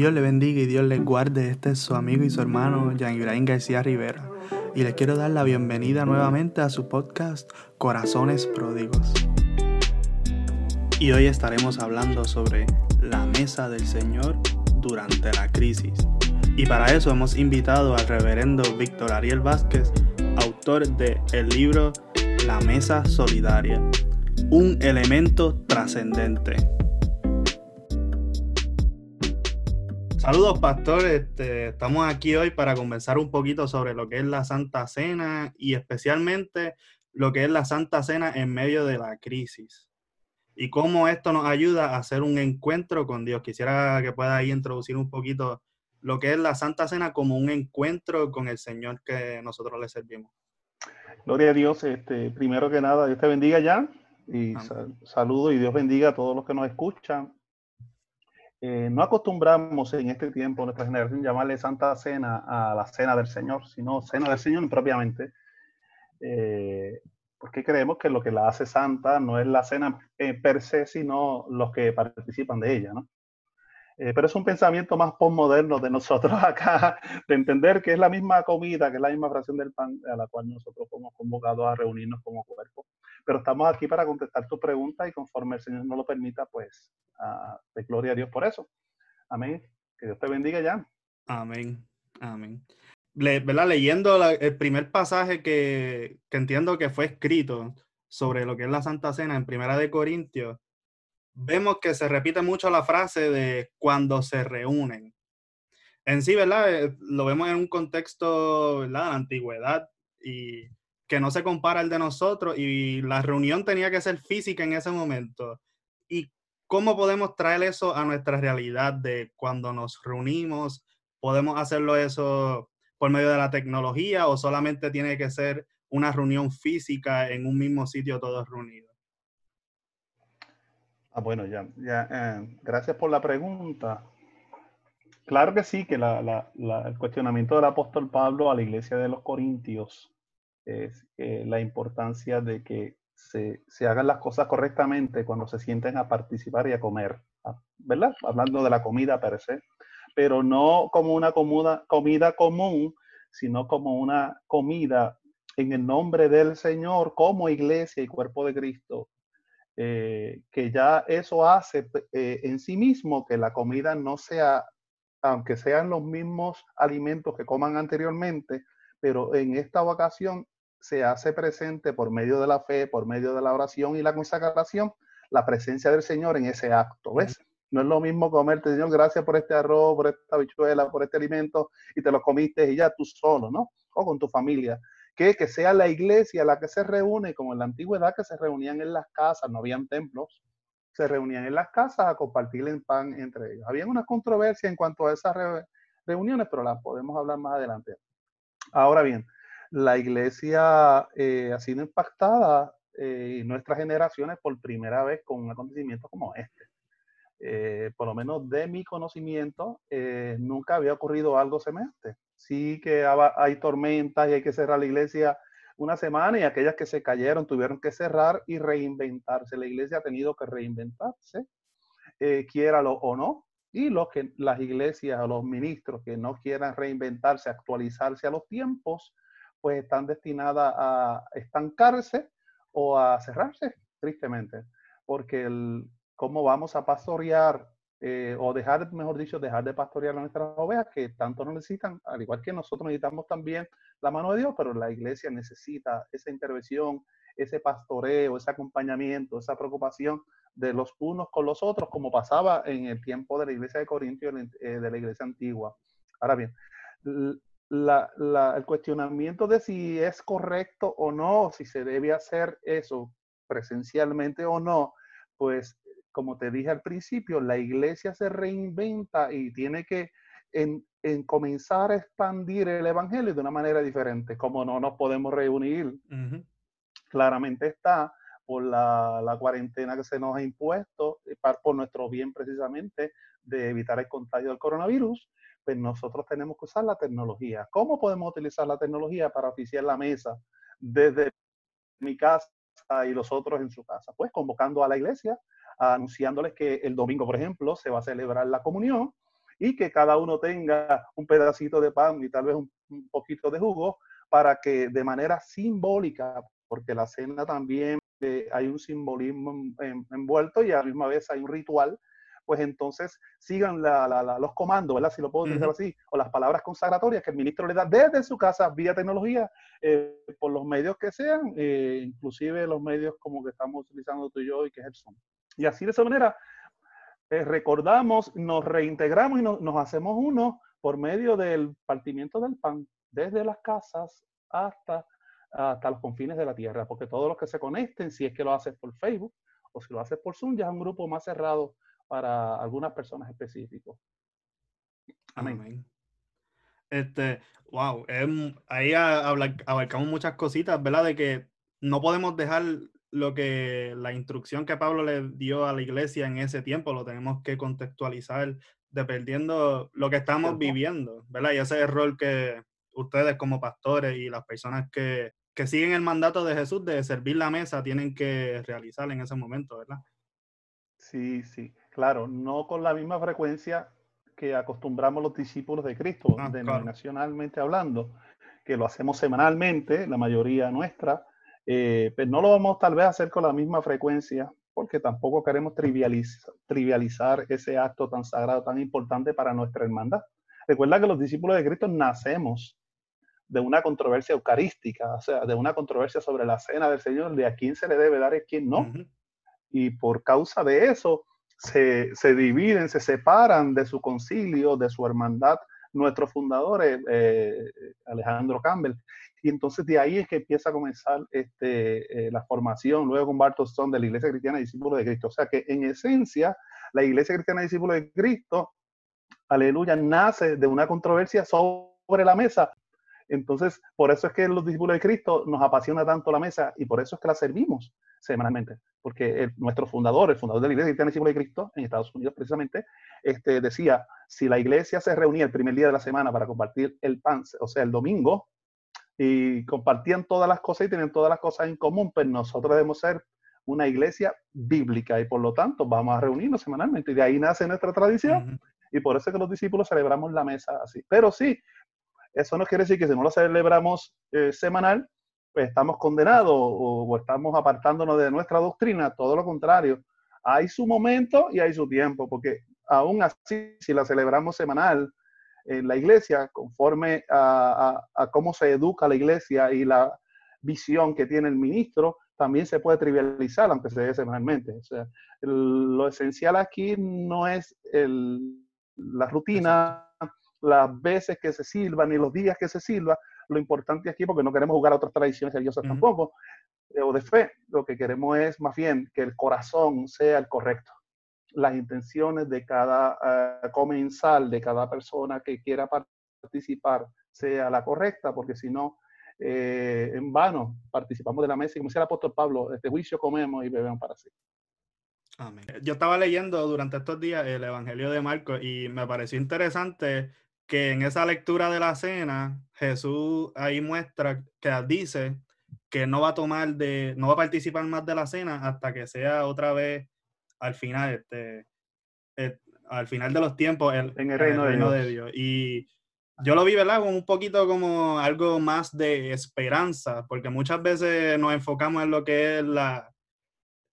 Dios le bendiga y Dios le guarde. Este es su amigo y su hermano Jean Ibrahim García Rivera. Y les quiero dar la bienvenida nuevamente a su podcast Corazones Pródigos. Y hoy estaremos hablando sobre la mesa del Señor durante la crisis. Y para eso hemos invitado al reverendo Víctor Ariel Vázquez, autor de el libro La Mesa Solidaria, un elemento trascendente. Saludos, pastores. Este, estamos aquí hoy para conversar un poquito sobre lo que es la Santa Cena y especialmente lo que es la Santa Cena en medio de la crisis y cómo esto nos ayuda a hacer un encuentro con Dios. Quisiera que pueda ahí introducir un poquito lo que es la Santa Cena como un encuentro con el Señor que nosotros le servimos. Gloria a Dios. Este, primero que nada, Dios te bendiga ya y saludo y Dios bendiga a todos los que nos escuchan eh, no acostumbramos en este tiempo, nuestra generación, llamarle Santa Cena a la Cena del Señor, sino Cena del Señor propiamente, eh, porque creemos que lo que la hace santa no es la cena eh, per se, sino los que participan de ella, ¿no? Eh, pero es un pensamiento más postmoderno de nosotros acá, de entender que es la misma comida, que es la misma fracción del pan a la cual nosotros somos convocados a reunirnos como cuerpo. Pero estamos aquí para contestar tu pregunta y conforme el Señor nos lo permita, pues, de gloria a Dios por eso. Amén. Que Dios te bendiga ya. Amén. Amén. ¿verdad? Leyendo el primer pasaje que, que entiendo que fue escrito sobre lo que es la Santa Cena en Primera de Corintios, vemos que se repite mucho la frase de cuando se reúnen. En sí, ¿verdad? Eh, lo vemos en un contexto, ¿verdad? De antigüedad y que no se compara el de nosotros y la reunión tenía que ser física en ese momento. ¿Y cómo podemos traer eso a nuestra realidad de cuando nos reunimos? ¿Podemos hacerlo eso por medio de la tecnología o solamente tiene que ser una reunión física en un mismo sitio todos reunidos? Ah, bueno, ya, ya eh, gracias por la pregunta. Claro que sí, que el cuestionamiento del apóstol Pablo a la iglesia de los Corintios es eh, la importancia de que se, hagan las cosas correctamente cuando se sienten a participar y a comer, ¿verdad? Hablando de la comida per se, pero no como una comida común, sino como una comida en el nombre del Señor como iglesia y cuerpo de Cristo eh, que ya eso hace eh, en sí mismo que la comida no sea, aunque sean los mismos alimentos que coman anteriormente, pero en esta ocasión se hace presente por medio de la fe, por medio de la oración y la consagración, la presencia del Señor en ese acto, ¿ves? No es lo mismo comerte, Señor, gracias por este arroz, por esta habichuela, por este alimento, y te lo comiste y ya tú solo, ¿no? O con tu familia que, sea la iglesia la que se reúne, como en la antigüedad que se reunían en las casas, no habían templos, se reunían en las casas a compartir el pan entre ellos. Había una controversia en cuanto a esas reuniones, pero las podemos hablar más adelante. Ahora bien, la iglesia eh, ha sido impactada eh, en nuestras generaciones por primera vez con un acontecimiento como este. Eh, por lo menos de mi conocimiento, nunca había ocurrido algo semejante sí que hay tormentas y hay que cerrar la iglesia una semana y aquellas que se cayeron tuvieron que cerrar y reinventarse. La iglesia ha tenido que reinventarse, eh, quiéralo o no. Y los que, las iglesias o los ministros que no quieran reinventarse, actualizarse a los tiempos, pues están destinadas a estancarse o a cerrarse, tristemente. Porque el, cómo vamos a pastorear eh, o dejar, mejor dicho, dejar de pastorear a nuestras ovejas que tanto nos necesitan, al igual que nosotros necesitamos también la mano de Dios, pero la iglesia necesita esa intervención, ese pastoreo, ese acompañamiento, esa preocupación de los unos con los otros, como pasaba en el tiempo de la iglesia de Corintio, eh, de la iglesia antigua. Ahora bien, el cuestionamiento de si es correcto o no, si se debe hacer eso presencialmente o no, pues como te dije al principio, la iglesia se reinventa y tiene que en, comenzar a expandir el evangelio de una manera diferente. Como no nos podemos reunir, claramente está por la, cuarentena que se nos ha impuesto, eh, por nuestro bien precisamente de evitar el contagio del coronavirus, pues nosotros tenemos que usar la tecnología. ¿Cómo podemos utilizar la tecnología para oficiar la mesa desde mi casa y los otros en su casa? Pues convocando a la iglesia anunciándoles que el domingo, por ejemplo, se va a celebrar la comunión y que cada uno tenga un pedacito de pan y tal vez un, poquito de jugo para que de manera simbólica, porque la cena también eh, hay un simbolismo envuelto y a la misma vez hay un ritual, pues entonces sigan los comandos, ¿verdad? Si lo puedo decir así, o las palabras consagratorias que el ministro le da desde su casa vía tecnología, eh, por los medios que sean, eh, inclusive los medios como que estamos utilizando tú y yo y que es el Zoom. Y así de esa manera eh, recordamos, nos reintegramos y nos hacemos uno por medio del partimiento del pan, desde las casas hasta, hasta los confines de la tierra, porque todos los que se conecten, si es que lo haces por Facebook o si lo haces por Zoom, ya es un grupo más cerrado para algunas personas específicas. Amén. Este, wow, ahí abarcamos muchas cositas, ¿verdad? De que no podemos dejar lo que la instrucción que Pablo le dio a la iglesia en ese tiempo, lo tenemos que contextualizar dependiendo lo que estamos viviendo, ¿verdad? Y ese rol que ustedes como pastores y las personas que, que siguen el mandato de Jesús de servir la mesa tienen que realizar en ese momento, ¿verdad? Sí, sí. Claro, no con la misma frecuencia que acostumbramos los discípulos de Cristo, ah, denominacionalmente hablando, que lo hacemos semanalmente, la mayoría nuestra, eh, pero no lo vamos tal vez a hacer con la misma frecuencia, porque tampoco queremos trivializar, trivializar ese acto tan sagrado, tan importante para nuestra hermandad. Recuerda que los discípulos de Cristo nacemos de una controversia eucarística, o sea, de una controversia sobre la cena del Señor, de a quién se le debe dar y a quién no. Y por causa de eso, se, dividen, se separan de su concilio, de su hermandad, nuestros fundadores, eh, Alejandro Campbell. Y entonces de ahí es que empieza a comenzar este, eh, la formación, luego con Bartolson de la Iglesia Cristiana Discípulo de Cristo. O sea que en esencia, la Iglesia Cristiana Discípulo de Cristo, aleluya, nace de una controversia sobre la mesa. Entonces, por eso es que los discípulos de Cristo nos apasiona tanto la mesa y por eso es que la servimos semanalmente, porque nuestro fundador, el fundador de la Iglesia Cristiana de Cristo en Estados Unidos precisamente, este, decía, si la iglesia se reunía el primer día de la semana para compartir el pan, o sea, el domingo, y compartían todas las cosas y tenían todas las cosas en común, pues nosotros debemos ser una iglesia bíblica y por lo tanto vamos a reunirnos semanalmente y de ahí nace nuestra tradición y por eso es que los discípulos celebramos la mesa así. Pero sí, eso no quiere decir que si no lo celebramos eh, semanal, pues estamos condenados o, estamos apartándonos de nuestra doctrina, todo lo contrario. Hay su momento y hay su tiempo, porque aún así, si la celebramos semanal en la iglesia, conforme a, cómo se educa la iglesia y la visión que tiene el ministro, también se puede trivializar, aunque se dé semanalmente. O sea, lo esencial aquí no es la rutina, las veces que se silba, ni los días que se silba, lo importante aquí, porque no queremos jugar a otras tradiciones religiosas tampoco, eh, o de fe, lo que queremos es más bien que el corazón sea el correcto. Las intenciones de cada uh, comensal, de cada persona que quiera participar, sea la correcta, porque si no, eh, en vano participamos de la mesa y como decía el apóstol Pablo, este juicio comemos y bebemos para sí. Amén. Yo estaba leyendo durante estos días el Evangelio de Marcos y me pareció interesante que en esa lectura de la cena, Jesús ahí muestra que dice que no va a tomar de, no va a participar más de la cena hasta que sea otra vez al final, este, eh, al final de los tiempos, en el reino, de, Dios. Y yo lo vi, ¿verdad? Como un poquito como algo más de esperanza, porque muchas veces nos enfocamos en lo que es la,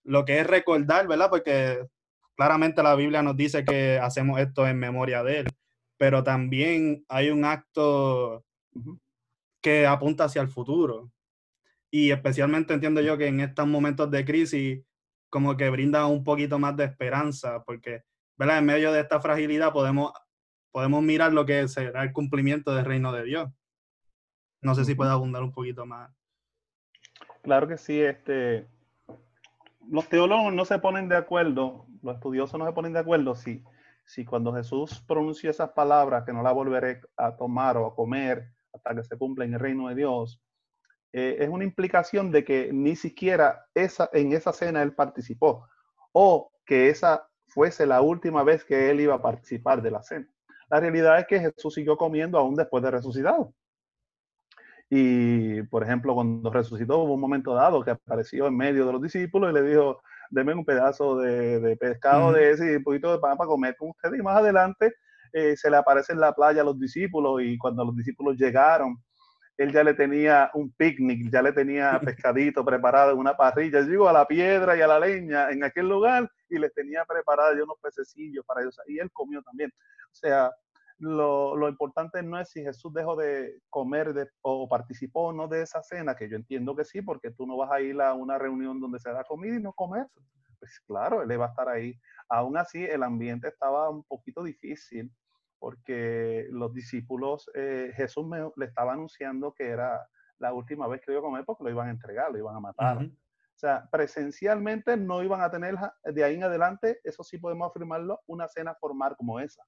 lo que es recordar, ¿verdad? Porque claramente la Biblia nos dice que hacemos esto en memoria de Él pero también hay un acto que apunta hacia el futuro. Y especialmente entiendo yo que en estos momentos de crisis, como que brinda un poquito más de esperanza, porque ¿verdad? en medio de esta fragilidad podemos, podemos mirar lo que será el cumplimiento del reino de Dios. No sé si puede abundar un poquito más. Claro que sí, este, los teólogos no se ponen de acuerdo, los estudiosos no se ponen de acuerdo si si cuando Jesús pronunció esas palabras, que no la volveré a tomar o a comer hasta que se cumpla en el reino de Dios, eh, es una implicación de que ni siquiera esa, en esa cena él participó o que esa fuese la última vez que él iba a participar de la cena. La realidad es que Jesús siguió comiendo aún después de resucitado. Y, por ejemplo, cuando resucitó, hubo un momento dado que apareció en medio de los discípulos y le dijo, deme un pedazo de, pescado de ese y un poquito de pan para comer con ustedes. Y más adelante eh, se le aparece en la playa a los discípulos y cuando los discípulos llegaron, él ya le tenía un picnic, ya le tenía pescadito preparado en una parrilla, digo, a la piedra y a la leña en aquel lugar y les tenía preparado unos pececillos para ellos. Y él comió también. O sea, lo, lo, importante no es si Jesús dejó de comer de, o participó o no de esa cena, que yo entiendo que sí, porque tú no vas a ir a una reunión donde se da comida y no comer. Pues claro, él va a estar ahí. Aún así, el ambiente estaba un poquito difícil porque los discípulos, eh, Jesús le estaba anunciando que era la última vez que iba a comer porque lo iban a entregar, lo iban a matar. O sea, presencialmente no iban a tener de ahí en adelante, eso sí podemos afirmarlo, una cena formal como esa.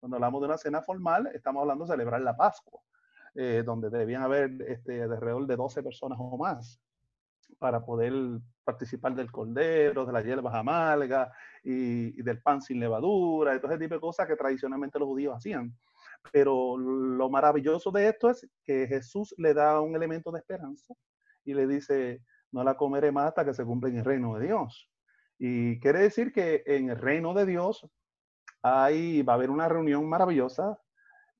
Cuando hablamos de una cena formal, estamos hablando de celebrar la Pascua, eh, donde debían haber este, alrededor de 12 personas o más para poder participar del cordero, de las hierbas amargas y, del pan sin levadura, y todo ese tipo de cosas que tradicionalmente los judíos hacían. Pero lo maravilloso de esto es que Jesús le da un elemento de esperanza y le dice, no la comeré más hasta que se cumpla en el reino de Dios. Y quiere decir que en el reino de Dios ahí va a haber una reunión maravillosa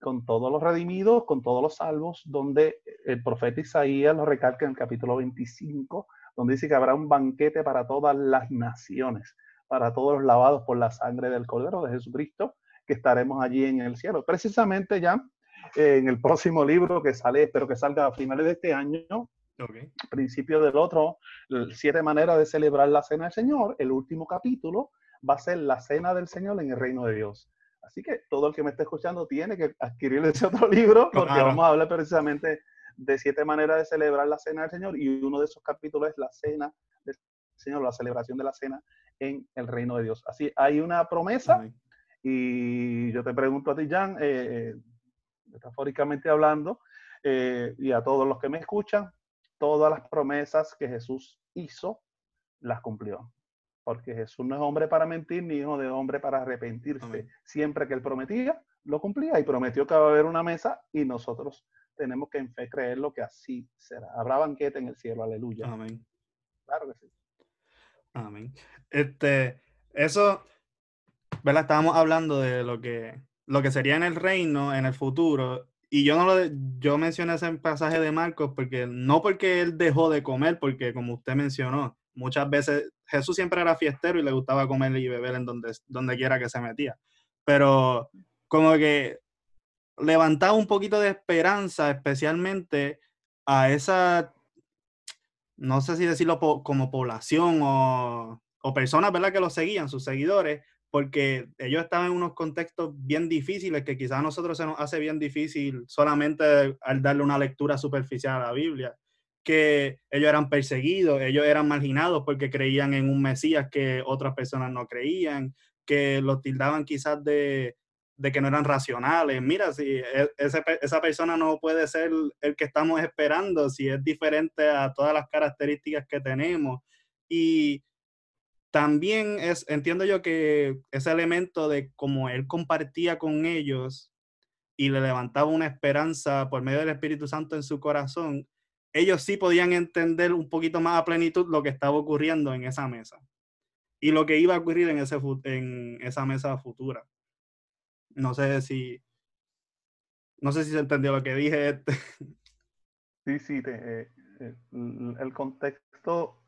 con todos los redimidos, con todos los salvos, donde el profeta Isaías lo recalca en el capítulo 25, donde dice que habrá un banquete para todas las naciones, para todos los lavados por la sangre del Cordero de Jesucristo, que estaremos allí en el cielo. Precisamente ya en el próximo libro que sale, espero que salga a finales de este año, principio del otro, siete maneras de celebrar la cena del Señor, el último capítulo, va a ser la cena del Señor en el reino de Dios. Así que todo el que me esté escuchando tiene que adquirir ese otro libro porque vamos a hablar precisamente de siete maneras de celebrar la cena del Señor y uno de esos capítulos es la cena del Señor, la celebración de la cena en el reino de Dios. Así hay una promesa y yo te pregunto a ti, Jan, eh, eh, metafóricamente hablando, eh, y a todos los que me escuchan, todas las promesas que Jesús hizo, las cumplió porque Jesús no es hombre para mentir ni hijo de hombre para arrepentirse. Siempre que él prometía, lo cumplía y prometió que va a haber una mesa y nosotros tenemos que en fe creer lo que así será. Habrá banquete en el cielo, aleluya. Amén. Claro que sí. Amén. Este, eso, ¿verdad? Estábamos hablando de lo que, lo que sería en el reino, en el futuro, y yo no lo, yo mencioné ese pasaje de Marcos porque no porque él dejó de comer, porque como usted mencionó, muchas veces Jesús siempre era fiestero y le gustaba comer y beber en donde, quiera que se metía. Pero como que levantaba un poquito de esperanza, especialmente a esa, no sé si decirlo como población o, o personas, ¿verdad? Que lo seguían, sus seguidores, porque ellos estaban en unos contextos bien difíciles que quizás a nosotros se nos hace bien difícil solamente al darle una lectura superficial a la Biblia que ellos eran perseguidos, ellos eran marginados porque creían en un Mesías que otras personas no creían, que los tildaban quizás de, que no eran racionales. Mira, si e, esa persona no puede ser el que estamos esperando, si es diferente a todas las características que tenemos. Y también es, entiendo yo que ese elemento de cómo él compartía con ellos y le levantaba una esperanza por medio del Espíritu Santo en su corazón, ellos sí podían entender un poquito más a plenitud lo que estaba ocurriendo en esa mesa y lo que iba a ocurrir en, ese, en esa mesa futura. No sé si, no sé si se entendió lo que dije. Este. Sí, sí, eh, eh, el contexto,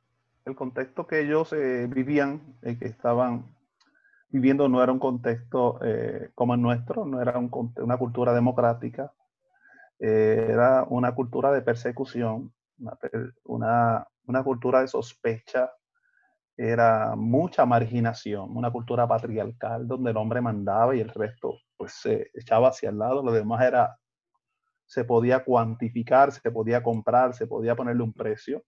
el contexto que ellos eh, vivían, que estaban viviendo, no era un contexto como el nuestro, no era una cultura democrática, eh, era una cultura de persecución, una, una, cultura de sospecha, era mucha marginación, una cultura patriarcal donde el hombre mandaba y el resto pues se echaba hacia el lado, lo demás era, se podía cuantificar, se podía comprar, se podía ponerle un precio,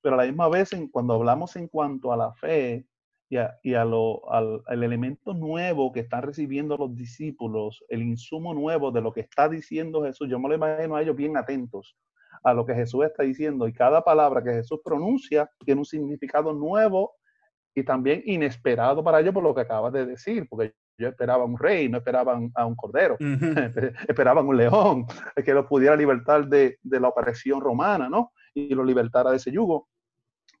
pero a la misma vez cuando hablamos en cuanto a la fe, y, a, lo, al, elemento nuevo que están recibiendo los discípulos, el insumo nuevo de lo que está diciendo Jesús. Yo me lo imagino a ellos bien atentos a lo que Jesús está diciendo y cada palabra que Jesús pronuncia tiene un significado nuevo y también inesperado para ellos por lo que acabas de decir, porque yo esperaba un rey, no esperaban a un cordero, esperaban un león que los pudiera libertar de, de la opresión romana, ¿no? Y lo libertara de ese yugo.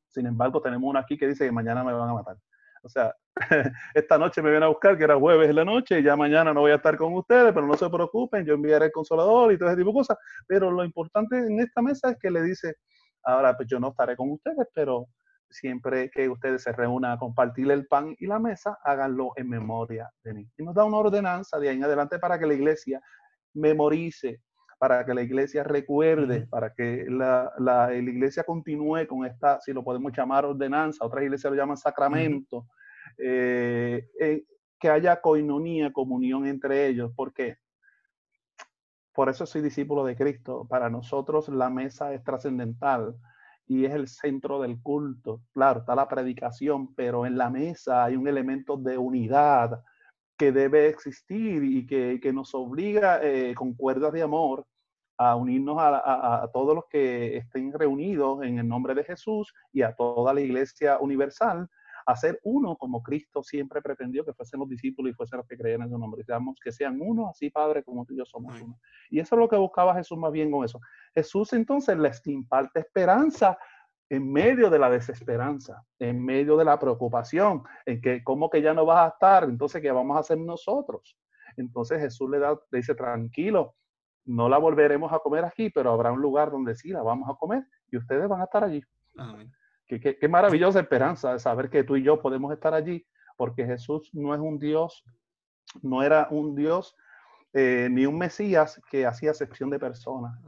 Sin embargo, tenemos uno aquí que dice que mañana me van a matar. O sea, esta noche me vienen a buscar, que era jueves en la noche, y ya mañana no voy a estar con ustedes, pero no se preocupen, yo enviaré el consolador y todo ese tipo de cosas. Pero lo importante en esta mesa es que le dice, ahora pues yo no estaré con ustedes, pero siempre que ustedes se reúnan a compartir el pan y la mesa, háganlo en memoria de mí. Y nos da una ordenanza de ahí en adelante para que la iglesia memorice, para que la iglesia recuerde, para que la, la, iglesia continúe con esta, si lo podemos llamar ordenanza, otras iglesias lo llaman sacramento, eh, eh, que haya coinonía, comunión entre ellos, porque por eso soy discípulo de Cristo. Para nosotros la mesa es trascendental y es el centro del culto. Claro, está la predicación, pero en la mesa hay un elemento de unidad que debe existir y que, que nos obliga eh, con cuerdas de amor a unirnos a, a, todos los que estén reunidos en el nombre de Jesús y a toda la iglesia universal a ser uno como Cristo siempre pretendió que fuesen los discípulos y fuesen los que creían en su nombre. Digamos, que sean uno, así Padre, como tú y yo somos uno. Y eso es lo que buscaba Jesús más bien con eso. Jesús entonces les imparte esperanza en medio de la desesperanza, en medio de la preocupación, en que cómo que ya no vas a estar, entonces qué vamos a hacer nosotros. Entonces Jesús le, da, le dice, tranquilo, no la volveremos a comer aquí, pero habrá un lugar donde sí la vamos a comer y ustedes van a estar allí. Amén. Qué, maravillosa esperanza de saber que tú y yo podemos estar allí, porque Jesús no es un Dios, no era un Dios eh, ni un Mesías que hacía excepción de personas.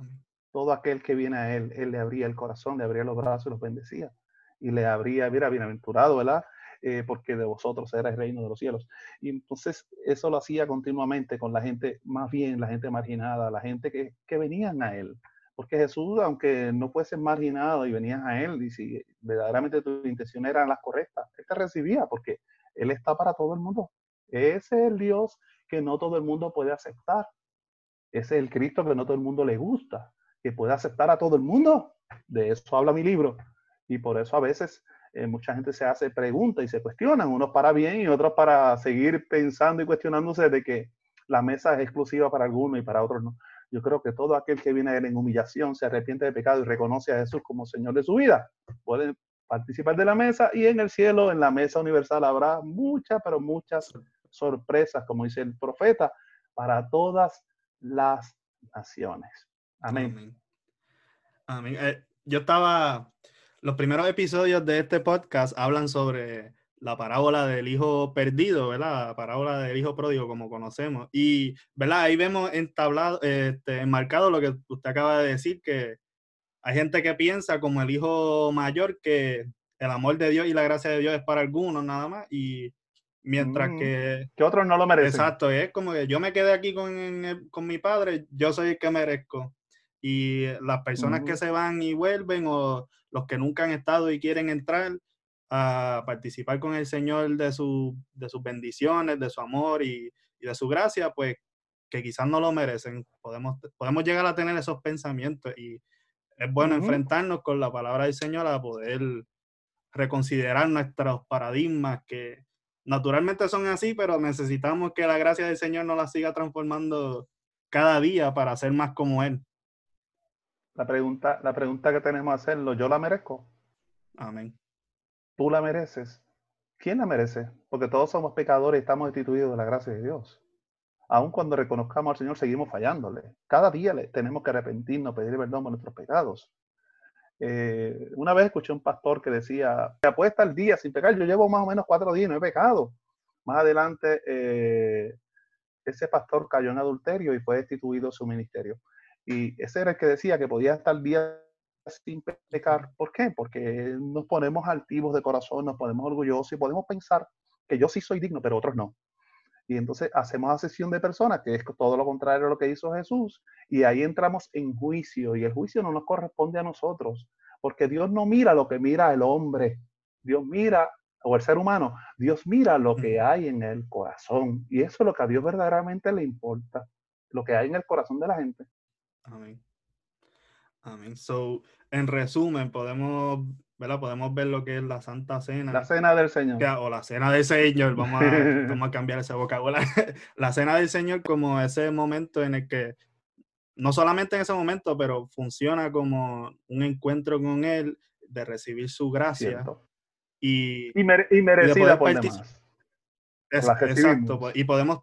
Todo aquel que viene a Él, Él le abría el corazón, le abría los brazos y los bendecía. Y le abría, mira, bienaventurado, ¿verdad? Eh, porque de vosotros era el reino de los cielos. Y entonces eso lo hacía continuamente con la gente, más bien la gente marginada, la gente que, que venían a Él. Porque Jesús, aunque no fuese marginado y venías a Él, y si verdaderamente tu intención eran las correctas, Él te recibía porque Él está para todo el mundo. Ese es el Dios que no todo el mundo puede aceptar. Ese es el Cristo que no todo el mundo le gusta, que puede aceptar a todo el mundo. De eso habla mi libro. Y por eso a veces eh, mucha gente se hace preguntas y se cuestionan, unos para bien y otros para seguir pensando y cuestionándose de que la mesa es exclusiva para algunos y para otros no. Yo creo que todo aquel que viene a él en humillación, se arrepiente de pecado y reconoce a Jesús como Señor de su vida, puede participar de la mesa y en el cielo, en la mesa universal, habrá muchas, pero muchas sorpresas, como dice el profeta, para todas las naciones. Amén. Amén. Eh, yo estaba, los primeros episodios de este podcast hablan sobre la parábola del hijo perdido, ¿verdad? La parábola del hijo pródigo, como conocemos. Y, ¿verdad? Ahí vemos entablado, este, enmarcado lo que usted acaba de decir, que hay gente que piensa como el hijo mayor que el amor de Dios y la gracia de Dios es para algunos nada más, y mientras mm, que... Que otros no lo merecen. Exacto, es como que yo me quedé aquí con, con mi padre, yo soy el que merezco. Y las personas que se van y vuelven o los que nunca han estado y quieren entrar, a participar con el Señor de, su, de sus bendiciones, de su amor y, y, de su gracia, pues que quizás no lo merecen. Podemos, podemos llegar a tener esos pensamientos y es bueno enfrentarnos con la palabra del Señor a poder reconsiderar nuestros paradigmas que naturalmente son así, pero necesitamos que la gracia del Señor nos la siga transformando cada día para ser más como Él. La pregunta, la pregunta que tenemos que hacerlo, ¿yo la merezco? Amén tú la mereces. ¿Quién la merece? Porque todos somos pecadores y estamos destituidos de la gracia de Dios. Aun cuando reconozcamos al Señor, seguimos fallándole. Cada día le, tenemos que arrepentirnos, pedir perdón por nuestros pecados. Eh, una vez escuché un pastor que decía, se apuesta el día sin pecar, yo llevo más o menos cuatro días y no he pecado. Más adelante, eh, ese pastor cayó en adulterio y fue destituido de su ministerio. Y ese era el que decía que podía estar día sin pecar. ¿Por qué? Porque nos ponemos altivos de corazón, nos ponemos orgullosos y podemos pensar que yo sí soy digno, pero otros no. Y entonces hacemos asesión de personas, que es todo lo contrario a lo que hizo Jesús, y ahí entramos en juicio, y el juicio no nos corresponde a nosotros, porque Dios no mira lo que mira el hombre, Dios mira, o el ser humano, Dios mira lo que hay en el corazón, y eso es lo que a Dios verdaderamente le importa, lo que hay en el corazón de la gente. Amén. Amén. So, en resumen, podemos, ¿verdad? Podemos ver lo que es la Santa Cena. La Cena del Señor. O la Cena del Señor, vamos a, vamos a cambiar ese vocabulario. La Cena del Señor como ese momento en el que, no solamente en ese momento, pero funciona como un encuentro con Él, de recibir su gracia. y, y, merecida por demás. exacto, pues, y podemos,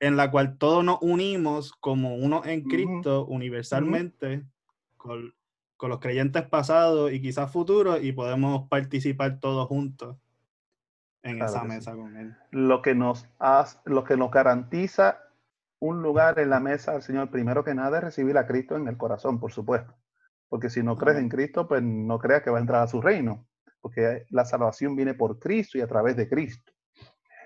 en la cual todos nos unimos como uno en Cristo universalmente con, con, los creyentes pasados y quizás futuros y podemos participar todos juntos en esa mesa con Él. Lo que, nos hace, lo que nos garantiza un lugar en la mesa al Señor, primero que nada, es recibir a Cristo en el corazón, por supuesto. Porque si no crees en Cristo, pues no creas que va a entrar a su reino. Porque la salvación viene por Cristo y a través de Cristo.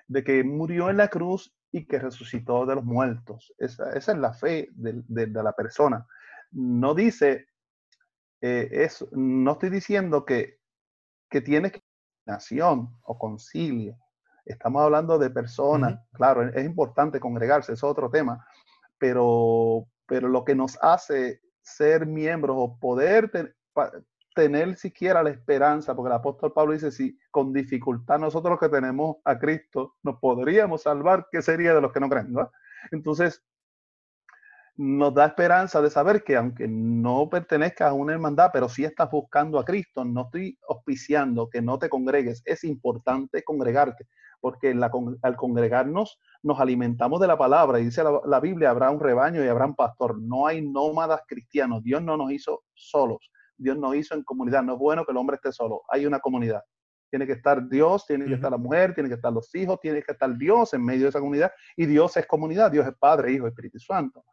De que murió en la cruz y que resucitó de los muertos. Esa, es la fe de, la persona. No dice, eh, eso, no estoy diciendo que, que tienes que nación o concilio. Estamos hablando de personas, claro, es importante congregarse, es otro tema, pero, pero lo que nos hace ser miembros o poder tener siquiera la esperanza, porque el apóstol Pablo dice, si con dificultad nosotros que tenemos a Cristo nos podríamos salvar, ¿qué sería de los que no creen? Entonces, nos da esperanza de saber que aunque no pertenezcas a una hermandad, pero sí estás buscando a Cristo, no estoy auspiciando que no te congregues, es importante congregarte, porque al congregarnos nos alimentamos de la palabra y dice la, Biblia, habrá un rebaño y habrá un pastor, no hay nómadas cristianos, Dios no nos hizo solos, Dios nos hizo en comunidad, no es bueno que el hombre esté solo, hay una comunidad. Tiene que estar Dios, tiene que estar la mujer, tiene que estar los hijos, tiene que estar Dios en medio de esa comunidad. Y Dios es comunidad, Dios es Padre, Hijo, Espíritu Santo.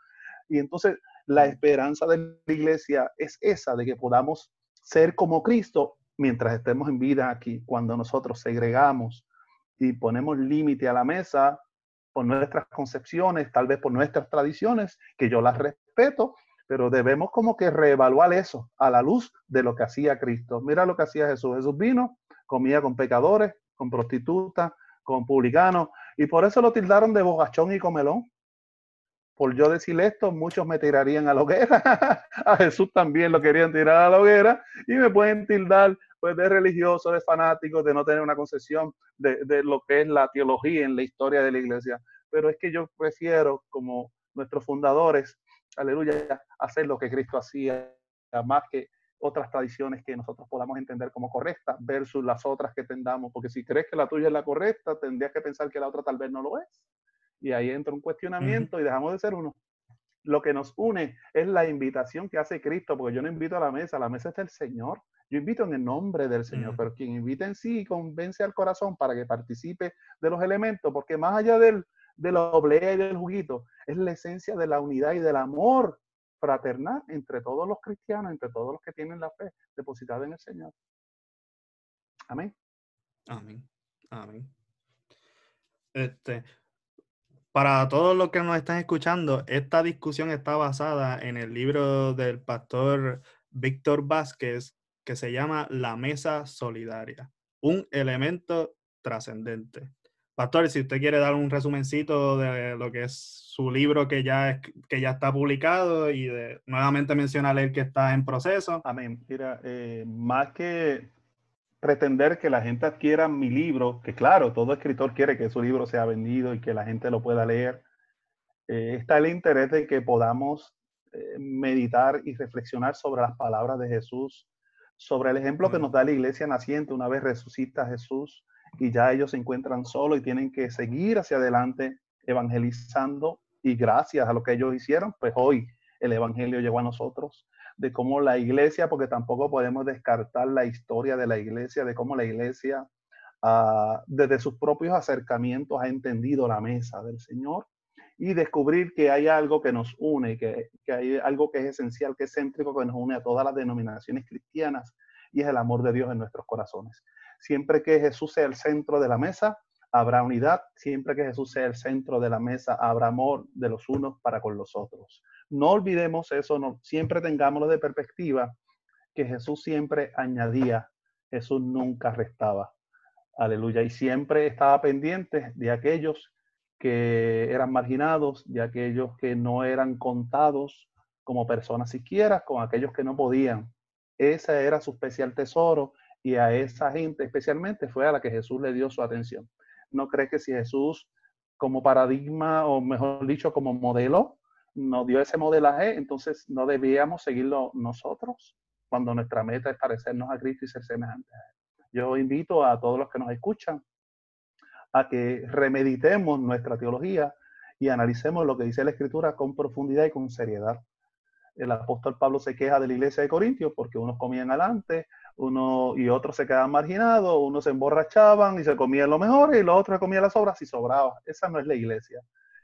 Y entonces la esperanza de la iglesia es esa, de que podamos ser como Cristo mientras estemos en vida aquí. Cuando nosotros segregamos y ponemos límite a la mesa por nuestras concepciones, tal vez por nuestras tradiciones, que yo las respeto, pero debemos como que reevaluar eso a la luz de lo que hacía Cristo. Mira lo que hacía Jesús. Jesús vino, comía con pecadores, con prostitutas, con publicanos, y por eso lo tildaron de bogachón y comelón por yo decir esto, muchos me tirarían a la hoguera. a Jesús también lo querían tirar a la hoguera y me pueden tildar pues, de religioso, de fanático, de no tener una concepción de, de, lo que es la teología en la historia de la iglesia. Pero es que yo prefiero, como nuestros fundadores, aleluya, hacer lo que Cristo hacía, más que otras tradiciones que nosotros podamos entender como correctas versus las otras que tendamos. Porque si crees que la tuya es la correcta, tendrías que pensar que la otra tal vez no lo es y ahí entra un cuestionamiento y dejamos de ser uno. Lo que nos une es la invitación que hace Cristo, porque yo no invito a la mesa, la mesa es del Señor. Yo invito en el nombre del Señor, pero quien invita en sí convence al corazón para que participe de los elementos, porque más allá del, de la oblea y del juguito, es la esencia de la unidad y del amor fraternal entre todos los cristianos, entre todos los que tienen la fe depositada en el Señor. Amén. Amén. Amén. Este, para todos los que nos están escuchando, esta discusión está basada en el libro del pastor Víctor Vázquez que se llama La Mesa Solidaria, un elemento trascendente. Pastor, si usted quiere dar un resumencito de lo que es su libro que ya, que ya está publicado y de nuevamente mencionar el que está en proceso. Amén. Mira, eh, más que pretender que la gente adquiera mi libro, que claro, todo escritor quiere que su libro sea vendido y que la gente lo pueda leer. Eh, está el interés de que podamos eh, meditar y reflexionar sobre las palabras de Jesús, sobre el ejemplo que nos da la iglesia naciente una vez resucita Jesús y ya ellos se encuentran solos y tienen que seguir hacia adelante evangelizando y gracias a lo que ellos hicieron, pues hoy el evangelio llegó a nosotros de cómo la iglesia, porque tampoco podemos descartar la historia de la iglesia, de cómo la iglesia ah, desde sus propios acercamientos ha entendido la mesa del Señor y descubrir que hay algo que nos une, que, que hay algo que es esencial, que es céntrico, que nos une a todas las denominaciones cristianas y es el amor de Dios en nuestros corazones. Siempre que Jesús sea el centro de la mesa, habrá unidad. Siempre que Jesús sea el centro de la mesa, habrá amor de los unos para con los otros. No olvidemos eso, no, siempre tengámoslo de perspectiva, que Jesús siempre añadía, Jesús nunca restaba. Aleluya. Y siempre estaba pendiente de aquellos que eran marginados, de aquellos que no eran contados como personas siquiera, con aquellos que no podían. Ese era su especial tesoro y a esa gente especialmente fue a la que Jesús le dio su atención. ¿No crees que si Jesús como paradigma o mejor dicho como modelo nos dio ese modelaje, entonces no debíamos seguirlo nosotros cuando nuestra meta es parecernos a Cristo y ser semejantes a Él. Yo invito a todos los que nos escuchan a que remeditemos nuestra teología y analicemos lo que dice la Escritura con profundidad y con seriedad. El apóstol Pablo se queja de la iglesia de Corintios porque unos comían adelante, uno y otros se quedaban marginados, unos se emborrachaban y se comían lo mejor y los otros comían las obras y sobraba. Esa no es la iglesia.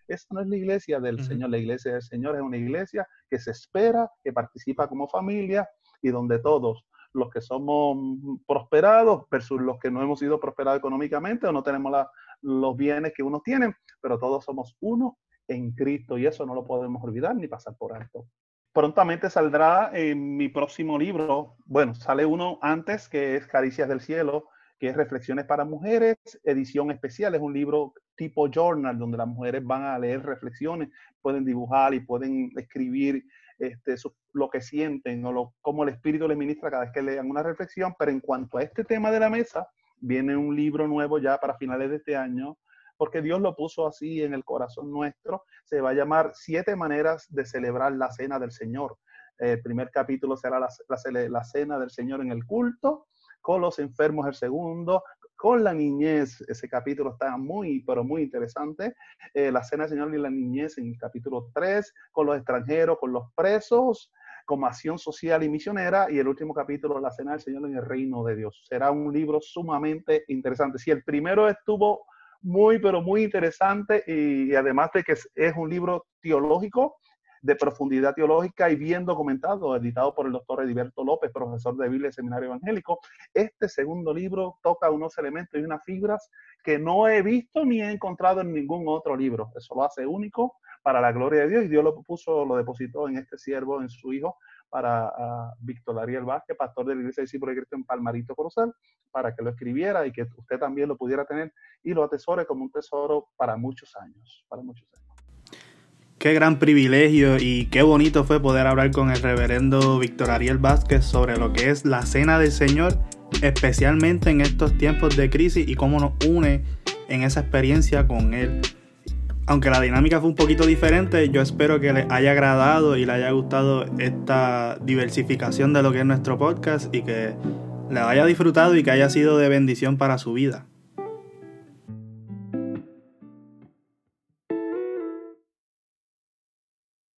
Esa no es la iglesia del Señor. La iglesia del Señor es una iglesia que se espera, que participa como familia y donde todos, los que somos prosperados versus los que no hemos sido prosperados económicamente o no tenemos los bienes que unos tienen, pero todos somos uno en Cristo y eso no lo podemos olvidar ni pasar por alto. Prontamente saldrá en mi próximo libro, bueno, sale uno antes que es Caricias del Cielo, que es Reflexiones para Mujeres, edición especial, es un libro tipo journal donde las mujeres van a leer reflexiones, pueden dibujar y pueden escribir este, lo que sienten o lo, cómo el espíritu les ministra cada vez que lean una reflexión, pero en cuanto a este tema de la mesa, viene un libro nuevo ya para finales de este año, porque Dios lo puso así en el corazón nuestro, se va a llamar Siete maneras de celebrar la cena del Señor. El primer capítulo será la, cena del Señor en el culto, con los enfermos el segundo, con la niñez, ese capítulo está muy, pero muy interesante. Eh, la cena del Señor y la niñez en el capítulo 3, con los extranjeros, con los presos, como acción social y misionera. Y el último capítulo, la cena del Señor en el reino de Dios. Será un libro sumamente interesante. Si el primero estuvo muy, pero muy interesante y, además de que es un libro teológico, de profundidad teológica y bien documentado, editado por el doctor Ediberto López, profesor de Biblia y Seminario Evangélico. Este segundo libro toca unos elementos y unas fibras que no he visto ni he encontrado en ningún otro libro. Eso lo hace único para la gloria de Dios y Dios lo puso, lo depositó en este siervo, en su hijo, para Víctor Ariel Vázquez, pastor de la Iglesia de Discípulos de Cristo en Palmarito Corozal, para que lo escribiera y que usted también lo pudiera tener y lo atesore como un tesoro para muchos años, para muchos años. Qué gran privilegio y qué bonito fue poder hablar con el reverendo Víctor Ariel Vázquez sobre lo que es la cena del Señor, especialmente en estos tiempos de crisis y cómo nos une en esa experiencia con Él. Aunque la dinámica fue un poquito diferente, yo espero que les haya agradado y les haya gustado esta diversificación de lo que es nuestro podcast y que le haya disfrutado y que haya sido de bendición para su vida.